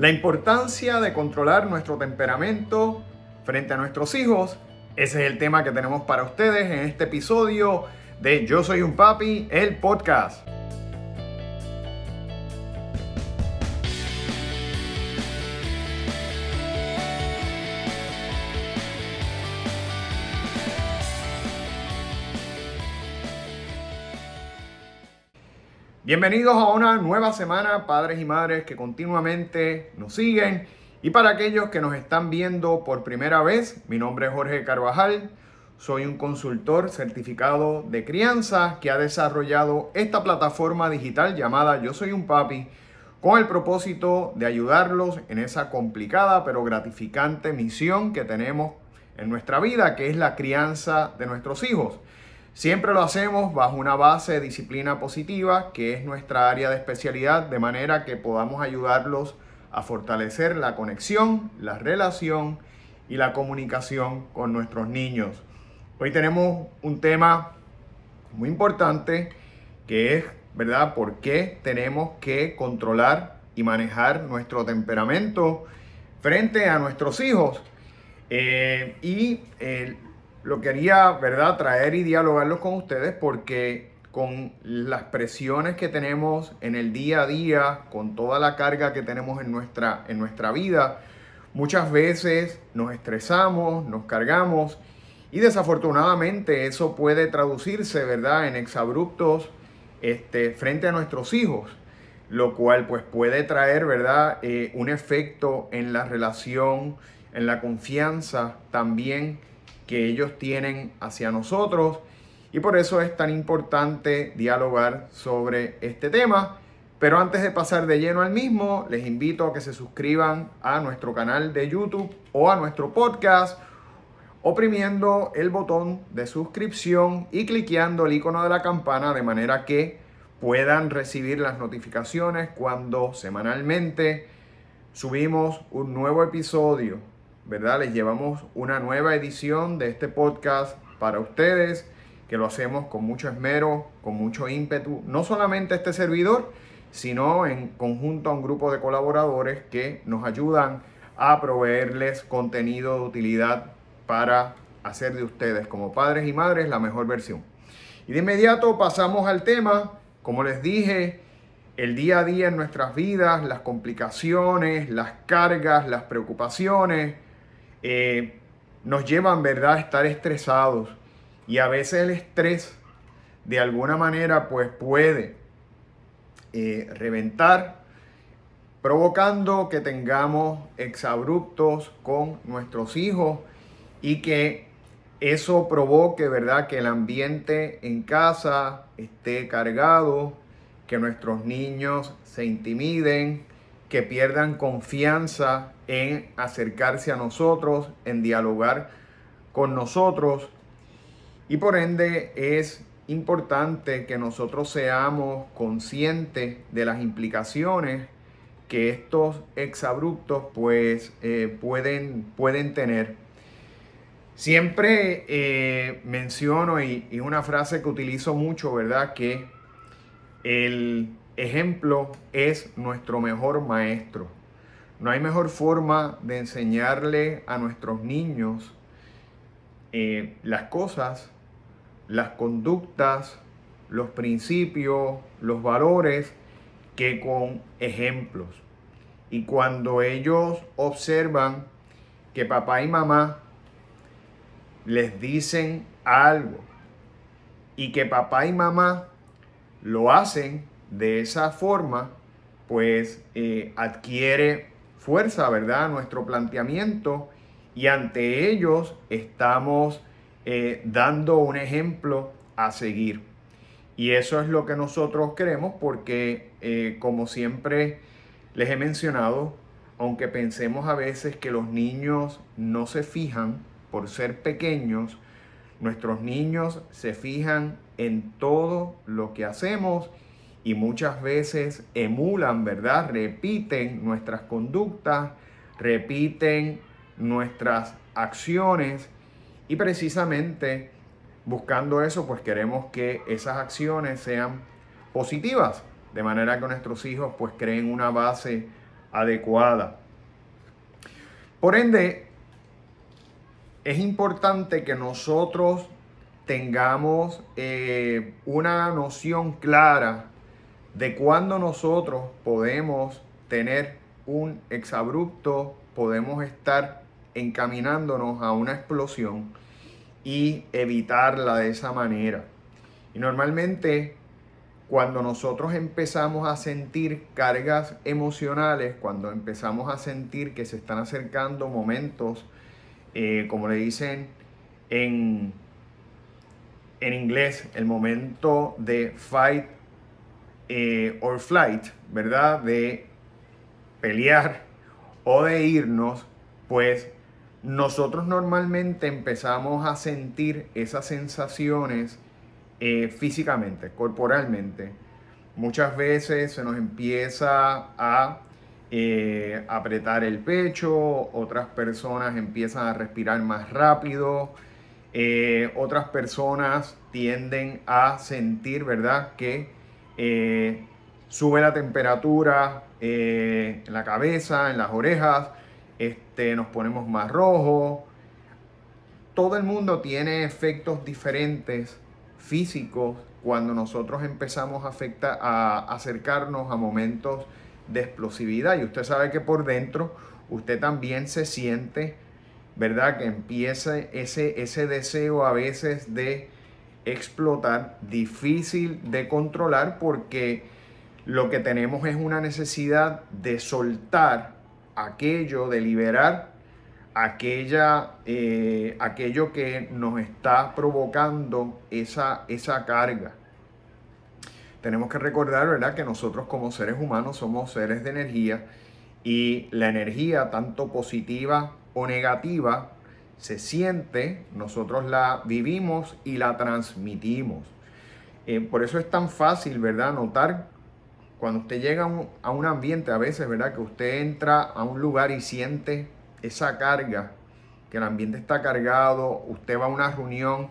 La importancia de controlar nuestro temperamento frente a nuestros hijos, ese es el tema que tenemos para ustedes en este episodio de Yo Soy un Papi, el podcast. Bienvenidos a una nueva semana, padres y madres que continuamente nos siguen. Y para aquellos que nos están viendo por primera vez, mi nombre es Jorge Carvajal. Soy un consultor certificado de crianza que ha desarrollado esta plataforma digital llamada Yo Soy un Papi con el propósito de ayudarlos en esa complicada pero gratificante misión que tenemos en nuestra vida, que es la crianza de nuestros hijos. Siempre lo hacemos bajo una base de disciplina positiva, que es nuestra área de especialidad, de manera que podamos ayudarlos a fortalecer la conexión, la relación y la comunicación con nuestros niños. Hoy tenemos un tema muy importante que es, ¿verdad?, por qué tenemos que controlar y manejar nuestro temperamento frente a nuestros hijos. Eh, y eh, lo quería, ¿verdad?, traer y dialogarlo con ustedes porque con las presiones que tenemos en el día a día, con toda la carga que tenemos en nuestra, en nuestra vida, muchas veces nos estresamos, nos cargamos y desafortunadamente eso puede traducirse, ¿verdad?, en exabruptos este, frente a nuestros hijos, lo cual pues puede traer, ¿verdad?, eh, un efecto en la relación, en la confianza también que ellos tienen hacia nosotros y por eso es tan importante dialogar sobre este tema. Pero antes de pasar de lleno al mismo, les invito a que se suscriban a nuestro canal de YouTube o a nuestro podcast oprimiendo el botón de suscripción y cliqueando el icono de la campana de manera que puedan recibir las notificaciones cuando semanalmente subimos un nuevo episodio ¿verdad? Les llevamos una nueva edición de este podcast para ustedes, que lo hacemos con mucho esmero, con mucho ímpetu, no solamente este servidor, sino en conjunto a un grupo de colaboradores que nos ayudan a proveerles contenido de utilidad para hacer de ustedes como padres y madres la mejor versión. Y de inmediato pasamos al tema, como les dije, el día a día en nuestras vidas, las complicaciones, las cargas, las preocupaciones, eh, nos llevan, ¿verdad?, a estar estresados. Y a veces el estrés, de alguna manera, pues puede eh, reventar, provocando que tengamos exabruptos con nuestros hijos y que eso provoque, ¿verdad?, que el ambiente en casa esté cargado, que nuestros niños se intimiden, que pierdan confianza en acercarse a nosotros, en dialogar con nosotros. Y por ende es importante que nosotros seamos conscientes de las implicaciones que estos exabruptos pues eh, pueden, pueden tener. Siempre eh, menciono y, y una frase que utilizo mucho, ¿verdad? Que el ejemplo es nuestro mejor maestro. No hay mejor forma de enseñarle a nuestros niños eh, las cosas, las conductas, los principios, los valores, que con ejemplos. Y cuando ellos observan que papá y mamá les dicen algo y que papá y mamá lo hacen de esa forma, pues eh, adquiere fuerza, ¿verdad? Nuestro planteamiento y ante ellos estamos eh, dando un ejemplo a seguir. Y eso es lo que nosotros queremos porque, eh, como siempre les he mencionado, aunque pensemos a veces que los niños no se fijan por ser pequeños, nuestros niños se fijan en todo lo que hacemos y muchas veces emulan, ¿verdad? Repiten nuestras conductas, repiten nuestras acciones y precisamente buscando eso, pues queremos que esas acciones sean positivas, de manera que nuestros hijos pues creen una base adecuada. Por ende, es importante que nosotros tengamos eh, una noción clara de cuándo nosotros podemos tener un exabrupto, podemos estar encaminándonos a una explosión y evitarla de esa manera. Y normalmente cuando nosotros empezamos a sentir cargas emocionales, cuando empezamos a sentir que se están acercando momentos, eh, como le dicen en, en inglés, el momento de fight eh, or flight, ¿verdad? De pelear o de irnos, pues nosotros normalmente empezamos a sentir esas sensaciones eh, físicamente, corporalmente. Muchas veces se nos empieza a eh, apretar el pecho, otras personas empiezan a respirar más rápido, otras personas tienden a sentir, ¿verdad?, que sube la temperatura en la cabeza, en las orejas, este, nos ponemos más rojos. Todo el mundo tiene efectos diferentes físicos cuando nosotros empezamos a, afectar, a acercarnos a momentos de explosividad. Y usted sabe que por dentro usted también se siente, ¿verdad? Que empieza ese, ese deseo a veces de explotar, difícil de controlar porque lo que tenemos es una necesidad de soltar aquello, de liberar aquella, eh, aquello que nos está provocando esa, esa carga. Tenemos que recordar, ¿verdad?, que nosotros como seres humanos somos seres de energía y la energía, tanto positiva o negativa, se siente, nosotros la vivimos y la transmitimos. Eh, por eso es tan fácil, ¿verdad?, notar cuando usted llega a un, a un ambiente, a veces, ¿verdad?, que usted entra a un lugar y siente esa carga, que el ambiente está cargado, usted va a una reunión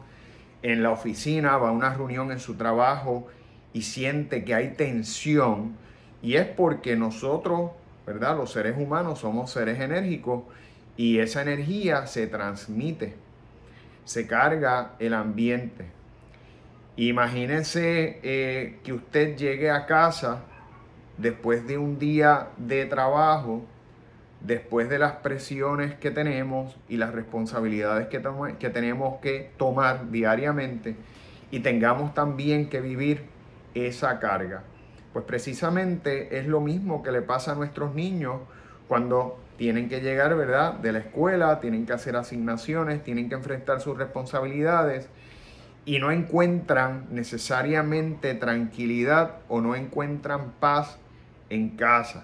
en la oficina, va a una reunión en su trabajo y siente que hay tensión, y es porque nosotros, ¿verdad? Los seres humanos somos seres enérgicos y esa energía se transmite, se carga el ambiente. Imagínense eh, que usted llegue a casa después de un día de trabajo después de las presiones que tenemos y las responsabilidades que, que tenemos que tomar diariamente y tengamos también que vivir esa carga. Pues precisamente es lo mismo que le pasa a nuestros niños cuando tienen que llegar, ¿verdad?, de la escuela, tienen que hacer asignaciones, tienen que enfrentar sus responsabilidades y no encuentran necesariamente tranquilidad o no encuentran paz en casa.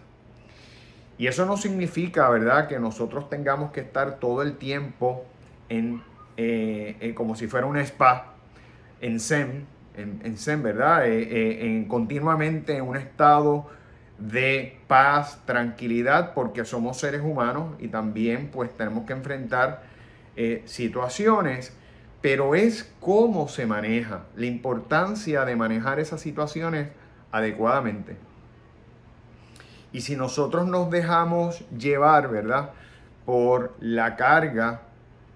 Y eso no significa, ¿verdad?, que nosotros tengamos que estar todo el tiempo en, eh, como si fuera un spa, en Zen, en, Zen, ¿verdad?, eh, eh, en, continuamente en un estado de paz, tranquilidad, porque somos seres humanos y también pues tenemos que enfrentar situaciones, pero es cómo se maneja, la importancia de manejar esas situaciones adecuadamente. Y si nosotros nos dejamos llevar, ¿verdad? Por la carga,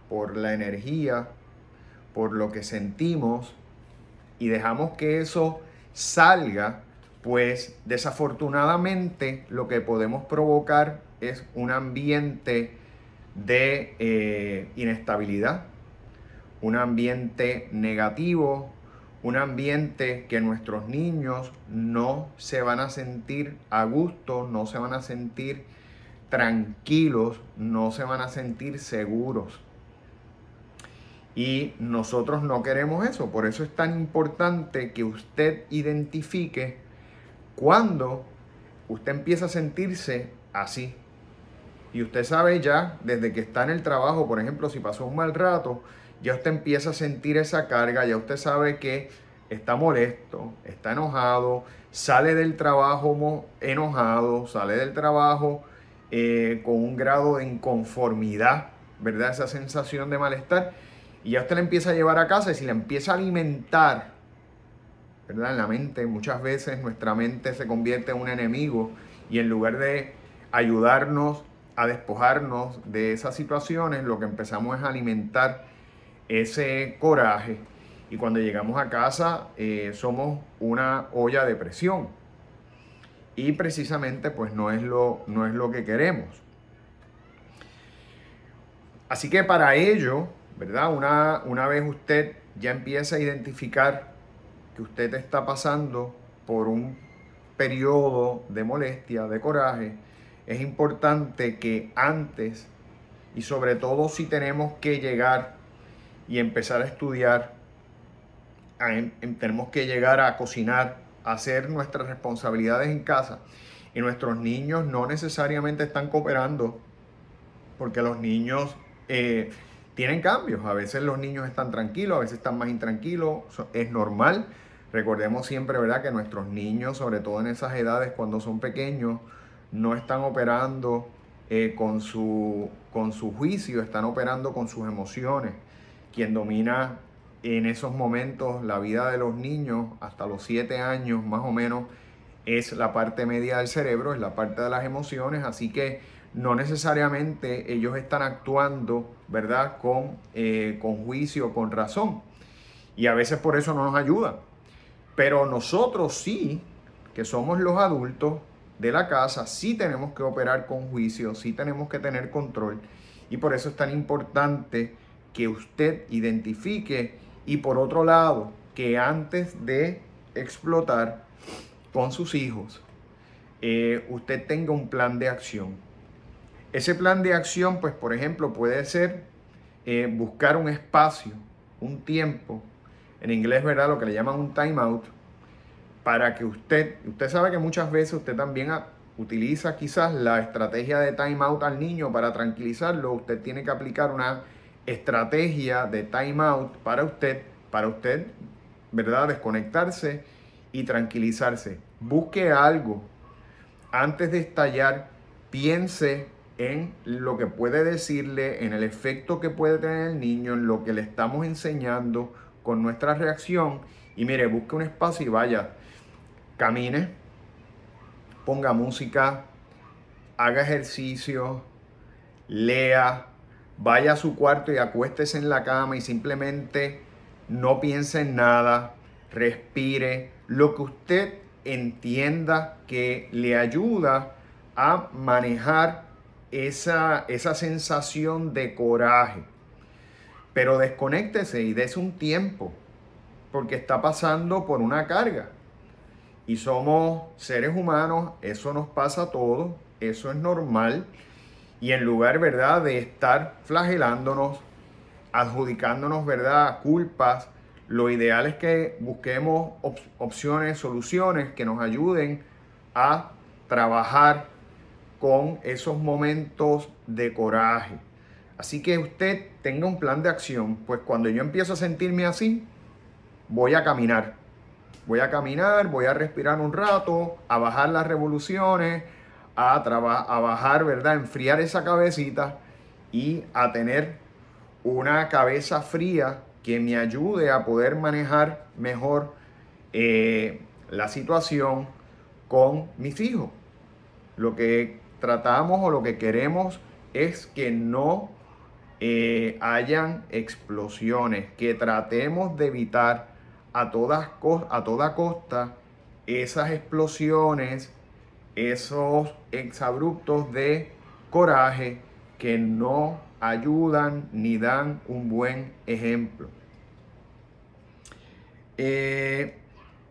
por la energía, por lo que sentimos, y dejamos que eso salga, pues desafortunadamente lo que podemos provocar es un ambiente de eh, inestabilidad, un ambiente negativo, un ambiente que nuestros niños no se van a sentir a gusto, no se van a sentir tranquilos, no se van a sentir seguros. Y nosotros no queremos eso, por eso es tan importante que usted identifique cuando usted empieza a sentirse así. Y usted sabe ya, desde que está en el trabajo, por ejemplo, si pasó un mal rato, ya usted empieza a sentir esa carga, ya usted sabe que está molesto, está enojado, sale del trabajo enojado, sale del trabajo eh, con un grado de inconformidad, ¿verdad? Esa sensación de malestar. Y ya usted le empieza a llevar a casa y si le empieza a alimentar, ¿verdad? La mente, muchas veces nuestra mente se convierte en un enemigo y en lugar de ayudarnos a despojarnos de esas situaciones, lo que empezamos es alimentar ese coraje y cuando llegamos a casa eh, somos una olla de presión y precisamente pues no es lo, no es lo que queremos. Así que para ello, ¿verdad? Una, una vez usted ya empieza a identificar que usted está pasando por un periodo de molestia, de coraje, es importante que antes y sobre todo si tenemos que llegar y empezar a estudiar, tenemos que llegar a cocinar, a hacer nuestras responsabilidades en casa y nuestros niños no necesariamente están cooperando porque los niños eh, tienen cambios. A veces los niños están tranquilos, a veces están más intranquilos, es normal. Recordemos siempre, ¿verdad?, que nuestros niños, sobre todo en esas edades, cuando son pequeños, no están operando eh, con, su, con su juicio, están operando con sus emociones. Quien domina en esos momentos la vida de los niños hasta los 7 años más o menos es la parte media del cerebro, es la parte de las emociones, así que no necesariamente ellos están actuando, ¿verdad?, con, eh, con juicio, con razón. Y a veces por eso no nos ayudan. Pero nosotros sí, que somos los adultos, de la casa, sí tenemos que operar con juicio, sí tenemos que tener control. Y por eso es tan importante que usted identifique y por otro lado, que antes de explotar con sus hijos, eh, usted tenga un plan de acción. Ese plan de acción, pues por ejemplo, puede ser eh, buscar un espacio, un tiempo, en inglés, ¿verdad? Lo que le llaman un time out, para que usted, usted sabe que muchas veces usted también utiliza quizás la estrategia de time out al niño para tranquilizarlo, usted tiene que aplicar una estrategia de time out para usted, para usted, ¿verdad? Desconectarse y tranquilizarse. Busque algo antes de estallar, piense en lo que puede decirle, en el efecto que puede tener el niño, en lo que le estamos enseñando con nuestra reacción. Y mire, busque un espacio y vaya, camine, ponga música, haga ejercicio, lea, vaya a su cuarto y acuéstese en la cama y simplemente no piense en nada, respire, lo que usted entienda que le ayuda a manejar esa, esa sensación de coraje. Pero desconéctese y dése un tiempo, porque está pasando por una carga y somos seres humanos, eso nos pasa a todos, eso es normal. Y en lugar, ¿verdad?, de estar flagelándonos, adjudicándonos, ¿verdad?, culpas, lo ideal es que busquemos opciones, soluciones que nos ayuden a trabajar con esos momentos de coraje. Así que usted tenga un plan de acción, pues cuando yo empiezo a sentirme así, voy a caminar voy a caminar, voy a respirar un rato, a bajar las revoluciones, a, a bajar, ¿verdad? Enfriar esa cabecita y a tener una cabeza fría que me ayude a poder manejar mejor eh, la situación con mis hijos. Lo que tratamos o lo que queremos es que no eh, hayan explosiones, que tratemos de evitar a, todas, a toda costa esas explosiones, esos exabruptos de coraje que no ayudan ni dan un buen ejemplo. Eh,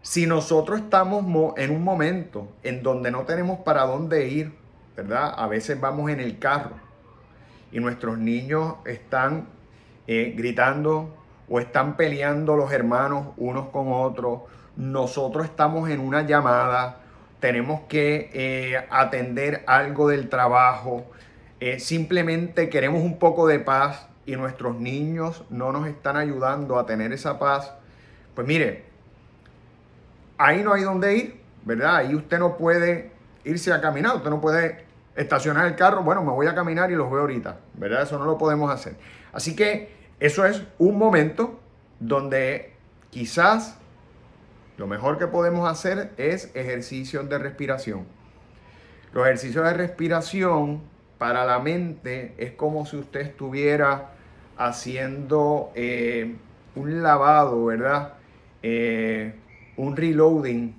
si nosotros estamos en un momento en donde no tenemos para dónde ir, ¿verdad? A veces vamos en el carro y nuestros niños están eh, gritando, o están peleando los hermanos unos con otros, nosotros estamos en una llamada, tenemos que eh, atender algo del trabajo, eh, simplemente queremos un poco de paz y nuestros niños no nos están ayudando a tener esa paz, pues mire, ahí no hay dónde ir, ¿verdad? Ahí usted no puede irse a caminar, usted no puede estacionar el carro, bueno, me voy a caminar y los veo ahorita, ¿verdad? Eso no lo podemos hacer. Así que eso es un momento donde quizás lo mejor que podemos hacer es ejercicios de respiración. Los ejercicios de respiración para la mente es como si usted estuviera haciendo eh, un lavado, ¿verdad? Eh, un reloading,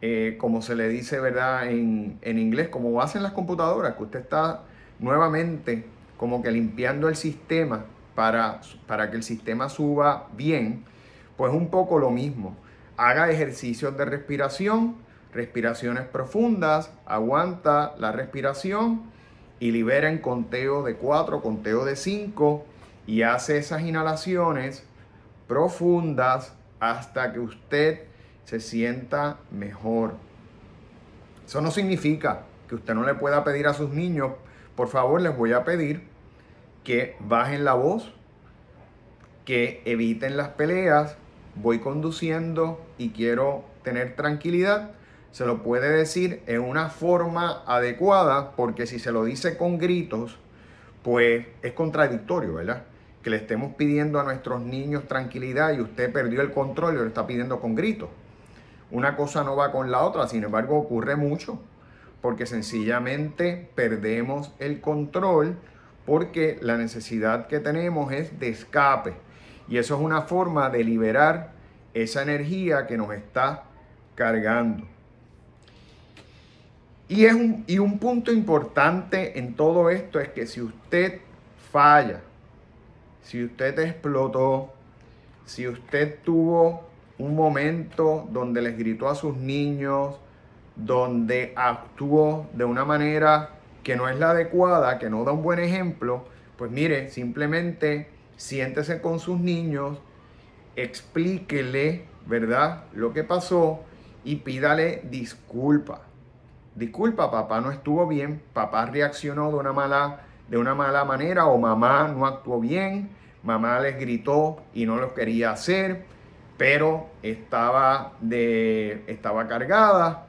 eh, como se le dice, ¿verdad? En, en inglés, como hacen las computadoras, que usted está nuevamente como que limpiando el sistema para, para que el sistema suba bien, pues un poco lo mismo. Haga ejercicios de respiración, respiraciones profundas, aguanta la respiración y libera en conteo de 4, conteo de 5 y hace esas inhalaciones profundas hasta que usted se sienta mejor. Eso no significa que usted no le pueda pedir a sus niños, por favor les voy a pedir que bajen la voz, que eviten las peleas, voy conduciendo y quiero tener tranquilidad, se lo puede decir en una forma adecuada, porque si se lo dice con gritos, pues es contradictorio, ¿verdad? Que le estemos pidiendo a nuestros niños tranquilidad y usted perdió el control y lo está pidiendo con gritos. Una cosa no va con la otra, sin embargo ocurre mucho, porque sencillamente perdemos el control porque la necesidad que tenemos es de escape. Y eso es una forma de liberar esa energía que nos está cargando. Y, es un, y un punto importante en todo esto es que si usted falla, si usted explotó, si usted tuvo un momento donde les gritó a sus niños, donde actuó de una manera que no es la adecuada, que no da un buen ejemplo, pues mire, simplemente siéntese con sus niños, explíquele, ¿verdad?, lo que pasó y pídale disculpa. Disculpa, papá no estuvo bien, papá reaccionó de una mala, de una mala manera o mamá no actuó bien, mamá les gritó y no lo quería hacer, pero estaba, de, estaba cargada.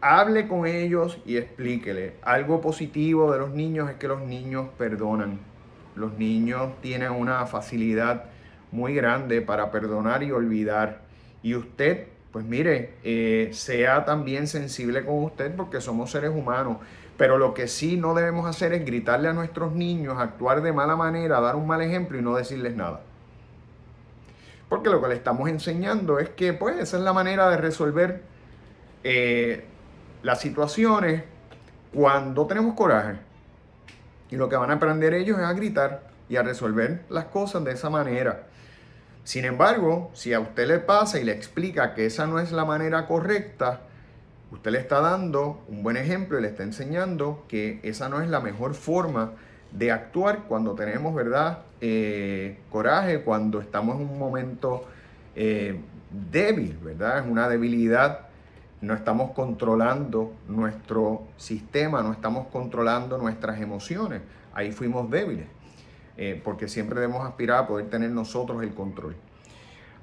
Hable con ellos y explíquele. Algo positivo de los niños es que los niños perdonan. Los niños tienen una facilidad muy grande para perdonar y olvidar. Y usted pues mire, eh, sea también sensible con usted porque somos seres humanos. Pero lo que sí no debemos hacer es gritarle a nuestros niños, actuar de mala manera, dar un mal ejemplo y no decirles nada. Porque lo que le estamos enseñando es que pues esa es la manera de resolver eh, las situaciones cuando tenemos coraje. Y lo que van a aprender ellos es a gritar y a resolver las cosas de esa manera. Sin embargo, si a usted le pasa y le explica que esa no es la manera correcta, usted le está dando un buen ejemplo y le está enseñando que esa no es la mejor forma de actuar cuando tenemos, ¿verdad? Eh, coraje, cuando estamos en un momento eh, débil, ¿verdad? Es una debilidad. No estamos controlando nuestro sistema, no estamos controlando nuestras emociones. Ahí fuimos débiles. Eh, porque siempre debemos aspirar a poder tener nosotros el control.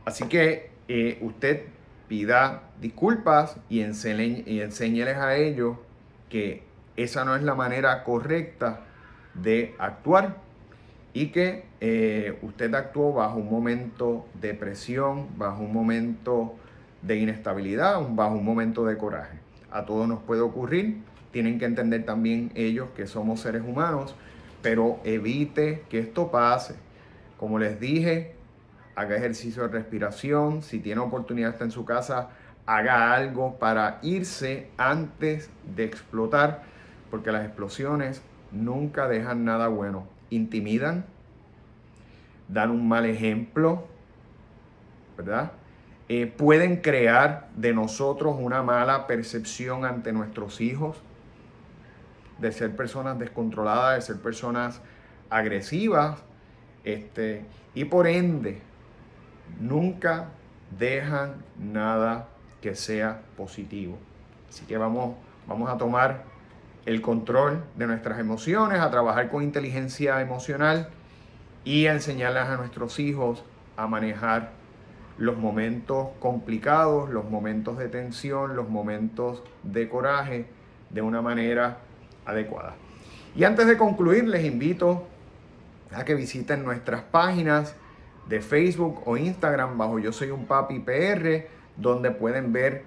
Así que usted pida disculpas y, y enséñeles a ellos que esa no es la manera correcta de actuar y que eh, usted actuó bajo un momento de presión, bajo un momento de inestabilidad, bajo un momento de coraje. A todos nos puede ocurrir, tienen que entender también ellos que somos seres humanos pero evite que esto pase. Como les dije, haga ejercicio de respiración, si tiene oportunidad está en su casa, haga algo para irse antes de explotar, porque las explosiones nunca dejan nada bueno. Intimidan, dan un mal ejemplo, ¿verdad? Eh, pueden crear de nosotros una mala percepción ante nuestros hijos de ser personas descontroladas, de ser personas agresivas, este, y por ende nunca dejan nada que sea positivo. Así que vamos, vamos a tomar el control de nuestras emociones, a trabajar con inteligencia emocional y a enseñarles a nuestros hijos a manejar los momentos complicados, los momentos de tensión, los momentos de coraje de una manera adecuada. Y antes de concluir, les invito a que visiten nuestras páginas de Facebook o Instagram bajo Yo Soy un Papi PR, donde pueden ver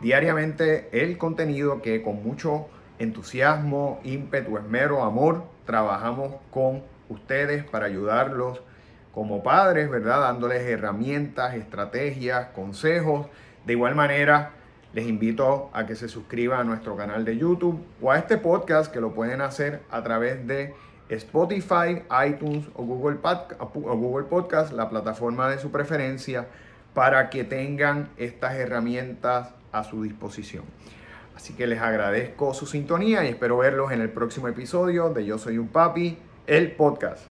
diariamente el contenido que con mucho entusiasmo, ímpetu, esmero, amor, trabajamos con ustedes para ayudarlos como padres, ¿verdad? Dándoles herramientas, estrategias, consejos. De igual manera, les invito a que se suscriban a nuestro canal de YouTube o a este podcast que lo pueden hacer a través de Spotify, iTunes o Google, o Google Podcast, la plataforma de su preferencia, para que tengan estas herramientas a su disposición. Así que les agradezco su sintonía y espero verlos en el próximo episodio de Yo Soy un Papi, el podcast.